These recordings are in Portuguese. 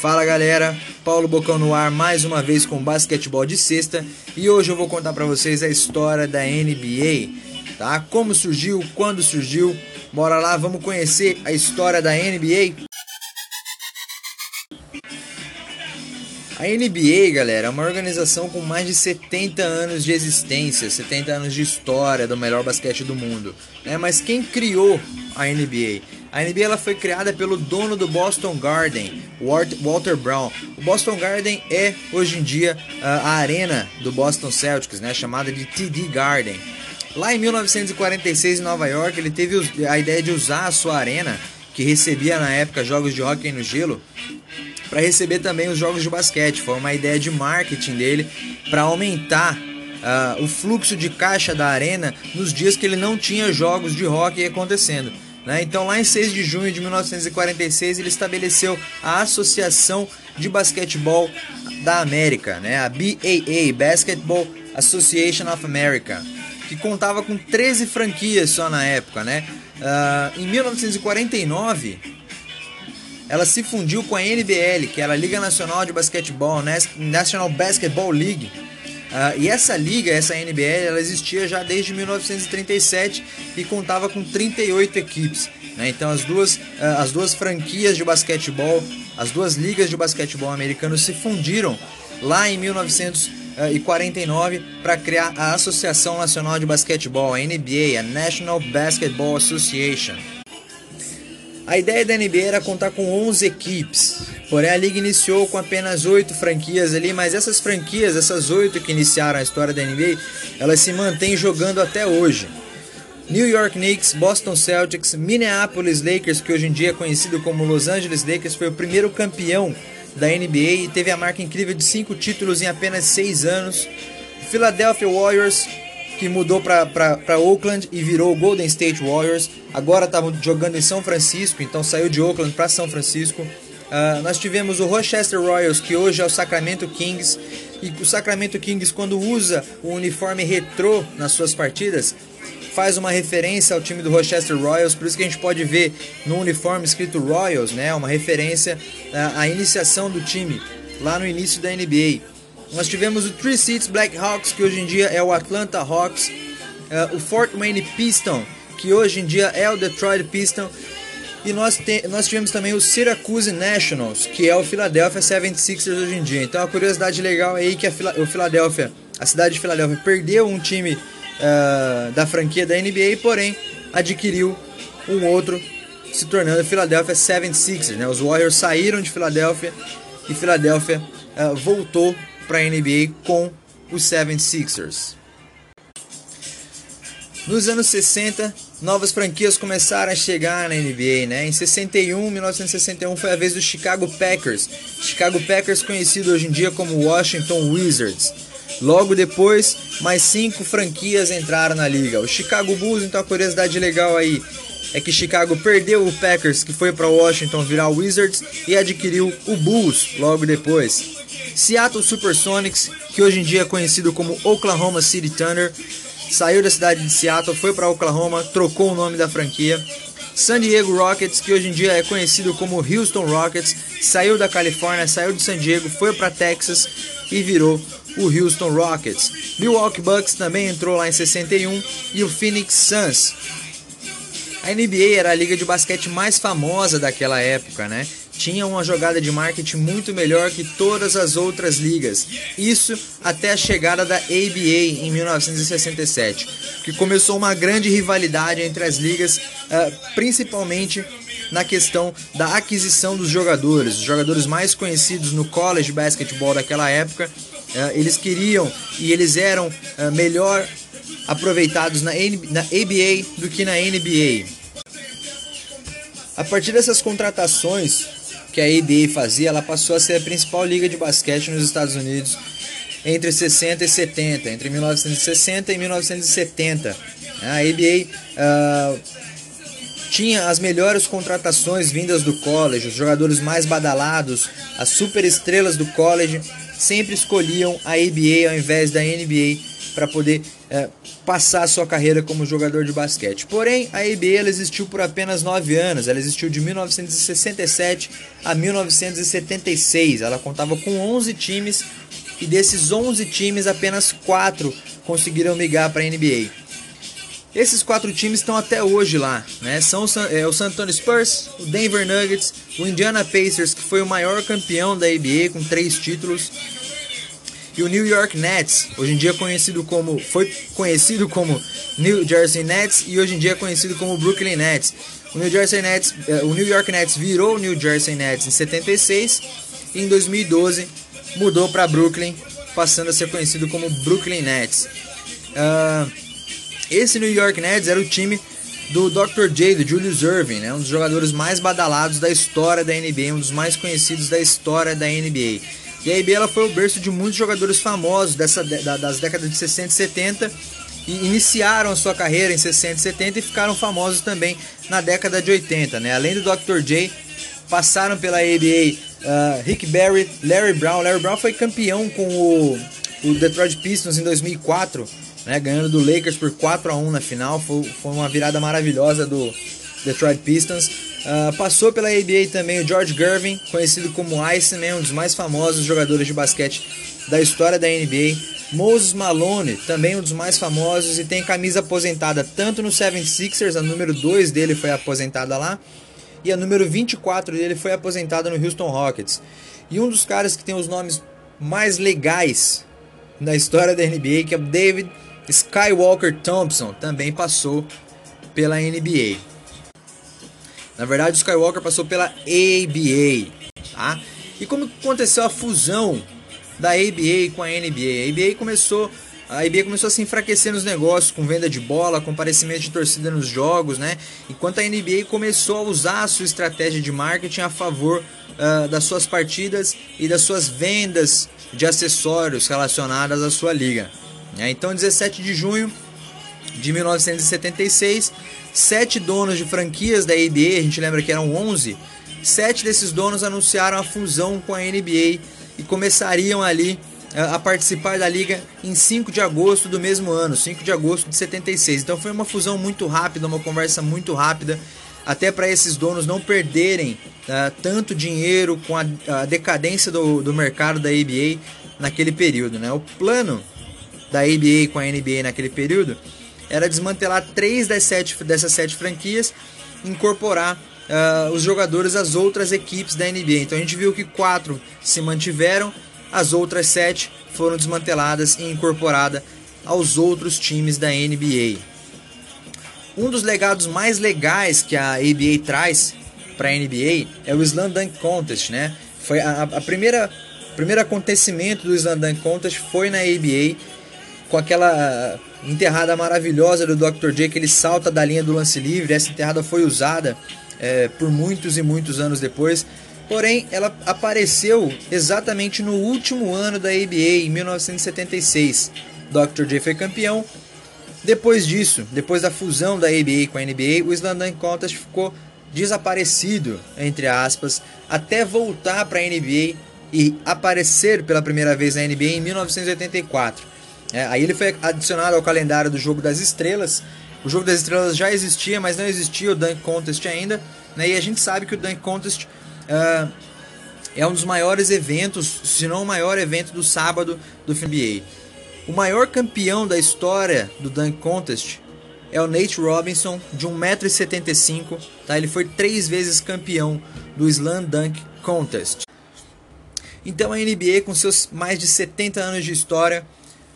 Fala galera, Paulo Bocão no ar mais uma vez com basquetebol de sexta e hoje eu vou contar para vocês a história da NBA, tá? Como surgiu, quando surgiu, bora lá, vamos conhecer a história da NBA. A NBA, galera, é uma organização com mais de 70 anos de existência, 70 anos de história do melhor basquete do mundo. Né? Mas quem criou a NBA? A NBA ela foi criada pelo dono do Boston Garden, Walter Brown. O Boston Garden é hoje em dia a arena do Boston Celtics, né, chamada de TD Garden. Lá em 1946 em Nova York, ele teve a ideia de usar a sua arena, que recebia na época jogos de hóquei no gelo, para receber também os jogos de basquete. Foi uma ideia de marketing dele para aumentar uh, o fluxo de caixa da arena nos dias que ele não tinha jogos de hockey acontecendo. Né? Então, lá em 6 de junho de 1946, ele estabeleceu a Associação de Basquetebol da América, né? a BAA Basketball Association of America, que contava com 13 franquias só na época. Né? Uh, em 1949 ela se fundiu com a NBL, que era a Liga Nacional de Basquetebol, National Basketball League. Uh, e essa liga, essa NBL, ela existia já desde 1937 e contava com 38 equipes. Né? Então as duas, uh, as duas franquias de basquetebol, as duas ligas de basquetebol americano se fundiram lá em 1949 para criar a Associação Nacional de Basquetebol, a NBA, a National Basketball Association. A ideia da NBA era contar com 11 equipes, porém a liga iniciou com apenas 8 franquias ali, mas essas franquias, essas 8 que iniciaram a história da NBA, elas se mantêm jogando até hoje. New York Knicks, Boston Celtics, Minneapolis Lakers, que hoje em dia é conhecido como Los Angeles Lakers, foi o primeiro campeão da NBA e teve a marca incrível de 5 títulos em apenas 6 anos. Philadelphia Warriors, que mudou para Oakland e virou Golden State Warriors. Agora está jogando em São Francisco, então saiu de Oakland para São Francisco. Uh, nós tivemos o Rochester Royals, que hoje é o Sacramento Kings. E o Sacramento Kings, quando usa o uniforme retrô nas suas partidas, faz uma referência ao time do Rochester Royals, por isso que a gente pode ver no uniforme escrito Royals, né, uma referência à, à iniciação do time lá no início da NBA. Nós tivemos o Three Seats Black Hawks, que hoje em dia é o Atlanta Hawks, uh, o Fort Wayne Piston, que hoje em dia é o Detroit Piston, e nós, te, nós tivemos também o Syracuse Nationals, que é o Philadelphia 76ers hoje em dia. Então, a curiosidade legal é aí que a, o Philadelphia, a cidade de Philadelphia, perdeu um time uh, da franquia da NBA, porém adquiriu um outro, se tornando Philadelphia 76ers. Né? Os Warriors saíram de Philadelphia e Philadelphia uh, voltou para a NBA com os 76ers. Nos anos 60, novas franquias começaram a chegar na NBA, né? Em 61, 1961 foi a vez do Chicago Packers. Chicago Packers conhecido hoje em dia como Washington Wizards. Logo depois, mais cinco franquias entraram na liga. O Chicago Bulls, então a curiosidade legal aí é que Chicago perdeu o Packers, que foi para Washington virar Wizards, e adquiriu o Bulls logo depois. Seattle Supersonics, que hoje em dia é conhecido como Oklahoma City Thunder, saiu da cidade de Seattle, foi para Oklahoma, trocou o nome da franquia. San Diego Rockets, que hoje em dia é conhecido como Houston Rockets, saiu da Califórnia, saiu de San Diego, foi para Texas e virou o Houston Rockets. Milwaukee Bucks também entrou lá em 61 e o Phoenix Suns. A NBA era a liga de basquete mais famosa daquela época, né? Tinha uma jogada de marketing muito melhor que todas as outras ligas. Isso até a chegada da ABA em 1967, que começou uma grande rivalidade entre as ligas, uh, principalmente na questão da aquisição dos jogadores. Os jogadores mais conhecidos no college basketball daquela época, uh, eles queriam e eles eram uh, melhor aproveitados na ABA do que na NBA. A partir dessas contratações, que a ABA fazia, ela passou a ser a principal liga de basquete nos Estados Unidos entre 60 e 70, entre 1960 e 1970. A ABA uh, ah, tinha as melhores contratações vindas do college, os jogadores mais badalados, as superestrelas do college sempre escolhiam a ABA ao invés da NBA para poder é, passar a sua carreira como jogador de basquete. Porém, a NBA existiu por apenas 9 anos, ela existiu de 1967 a 1976. Ela contava com 11 times e desses 11 times, apenas 4 conseguiram migrar para a NBA. Esses quatro times estão até hoje lá, né? São o San, é, o San Antonio Spurs, o Denver Nuggets, o Indiana Pacers, que foi o maior campeão da NBA com três títulos, e o New York Nets, hoje em dia conhecido como foi conhecido como New Jersey Nets e hoje em dia é conhecido como Brooklyn Nets. O New Jersey Nets, eh, o New York Nets virou o New Jersey Nets em 76 e em 2012 mudou para Brooklyn, passando a ser conhecido como Brooklyn Nets. Uh, esse New York Nets era o time do Dr. J, do Julius Irving, né? um dos jogadores mais badalados da história da NBA, um dos mais conhecidos da história da NBA. E a ela foi o berço de muitos jogadores famosos dessa, da, das décadas de 60 e 70 e iniciaram a sua carreira em 60 e 70 e ficaram famosos também na década de 80. Né? Além do Dr. J, passaram pela NBA uh, Rick Barry, Larry Brown. Larry Brown foi campeão com o, o Detroit Pistons em 2004, né? ganhando do Lakers por 4 a 1 na final. Foi, foi uma virada maravilhosa do Detroit Pistons. Uh, passou pela NBA também o George Gervin, conhecido como Iceman, um dos mais famosos jogadores de basquete da história da NBA. Moses Malone, também um dos mais famosos e tem camisa aposentada tanto no 76ers, a número 2 dele foi aposentada lá, e a número 24 dele foi aposentada no Houston Rockets. E um dos caras que tem os nomes mais legais na história da NBA, que é o David Skywalker Thompson, também passou pela NBA. Na verdade, o Skywalker passou pela ABA, tá? E como aconteceu a fusão da ABA com a NBA? A ABA começou a NBA começou a se enfraquecer nos negócios, com venda de bola, comparecimento de torcida nos jogos, né? Enquanto a NBA começou a usar a sua estratégia de marketing a favor uh, das suas partidas e das suas vendas de acessórios relacionadas à sua liga. Né? Então, 17 de junho de 1976, sete donos de franquias da NBA, a gente lembra que eram 11, sete desses donos anunciaram a fusão com a NBA e começariam ali eh, a participar da liga em 5 de agosto do mesmo ano, 5 de agosto de 76. Então foi uma fusão muito rápida, uma conversa muito rápida, até para esses donos não perderem uh, tanto dinheiro com a, a decadência do, do mercado da NBA naquele período. Né? O plano da NBA com a NBA naquele período era desmantelar três das sete, dessas sete franquias incorporar uh, os jogadores às outras equipes da NBA. Então a gente viu que quatro se mantiveram, as outras sete foram desmanteladas e incorporadas aos outros times da NBA. Um dos legados mais legais que a ABA traz para a NBA é o Slam Dunk Contest, né? Foi a, a primeira primeiro acontecimento do Slam Dunk Contest foi na ABA com aquela enterrada maravilhosa do Dr. J, que ele salta da linha do lance livre. Essa enterrada foi usada é, por muitos e muitos anos depois. Porém, ela apareceu exatamente no último ano da ABA, em 1976. Dr. J foi campeão. Depois disso, depois da fusão da ABA com a NBA, o Slam Contest ficou desaparecido, entre aspas, até voltar para a NBA e aparecer pela primeira vez na NBA em 1984. É, aí ele foi adicionado ao calendário do Jogo das Estrelas. O Jogo das Estrelas já existia, mas não existia o Dunk Contest ainda. Né? E a gente sabe que o Dunk Contest uh, é um dos maiores eventos, se não o maior evento do sábado do NBA. O maior campeão da história do Dunk Contest é o Nate Robinson, de 1,75m. Tá? Ele foi três vezes campeão do Slam Dunk Contest. Então a NBA, com seus mais de 70 anos de história,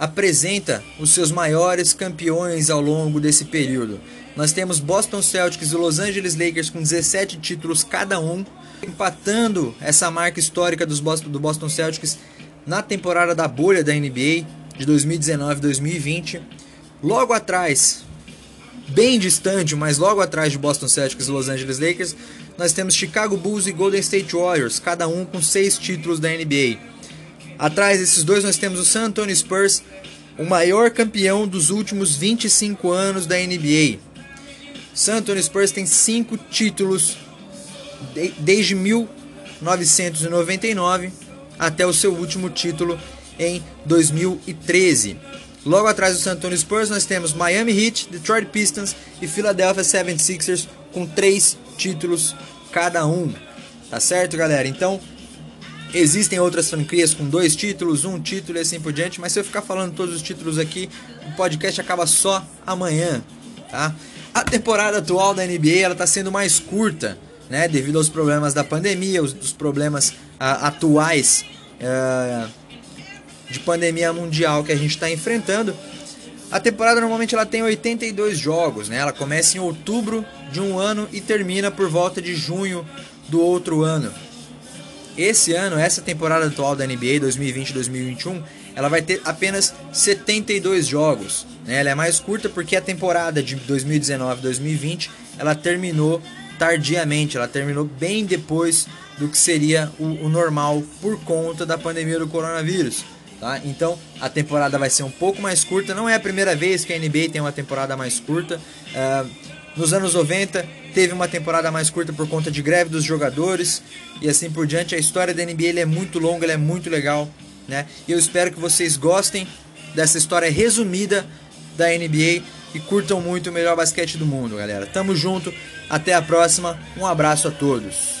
apresenta os seus maiores campeões ao longo desse período. Nós temos Boston Celtics e Los Angeles Lakers com 17 títulos cada um, empatando essa marca histórica dos Boston, do Boston Celtics na temporada da bolha da NBA de 2019-2020. Logo atrás, bem distante, mas logo atrás de Boston Celtics e Los Angeles Lakers, nós temos Chicago Bulls e Golden State Warriors, cada um com seis títulos da NBA. Atrás desses dois nós temos o San Antonio Spurs, o maior campeão dos últimos 25 anos da NBA. San Antonio Spurs tem cinco títulos de, desde 1999 até o seu último título em 2013. Logo atrás do San Antonio Spurs nós temos Miami Heat, Detroit Pistons e Philadelphia 76ers com três títulos cada um. Tá certo, galera? Então, existem outras franquias com dois títulos, um título e assim por diante, mas se eu ficar falando todos os títulos aqui, o podcast acaba só amanhã, tá? A temporada atual da NBA ela está sendo mais curta, né? Devido aos problemas da pandemia, os, os problemas uh, atuais uh, de pandemia mundial que a gente está enfrentando. A temporada normalmente ela tem 82 jogos, né? Ela começa em outubro de um ano e termina por volta de junho do outro ano. Esse ano, essa temporada atual da NBA 2020-2021, ela vai ter apenas 72 jogos. Né? Ela é mais curta porque a temporada de 2019-2020 ela terminou tardiamente, ela terminou bem depois do que seria o, o normal por conta da pandemia do coronavírus. Tá? Então a temporada vai ser um pouco mais curta. Não é a primeira vez que a NBA tem uma temporada mais curta. Uh, nos anos 90 teve uma temporada mais curta por conta de greve dos jogadores e assim por diante. A história da NBA é muito longa, é muito legal. Né? E eu espero que vocês gostem dessa história resumida da NBA e curtam muito o melhor basquete do mundo, galera. Tamo junto, até a próxima. Um abraço a todos.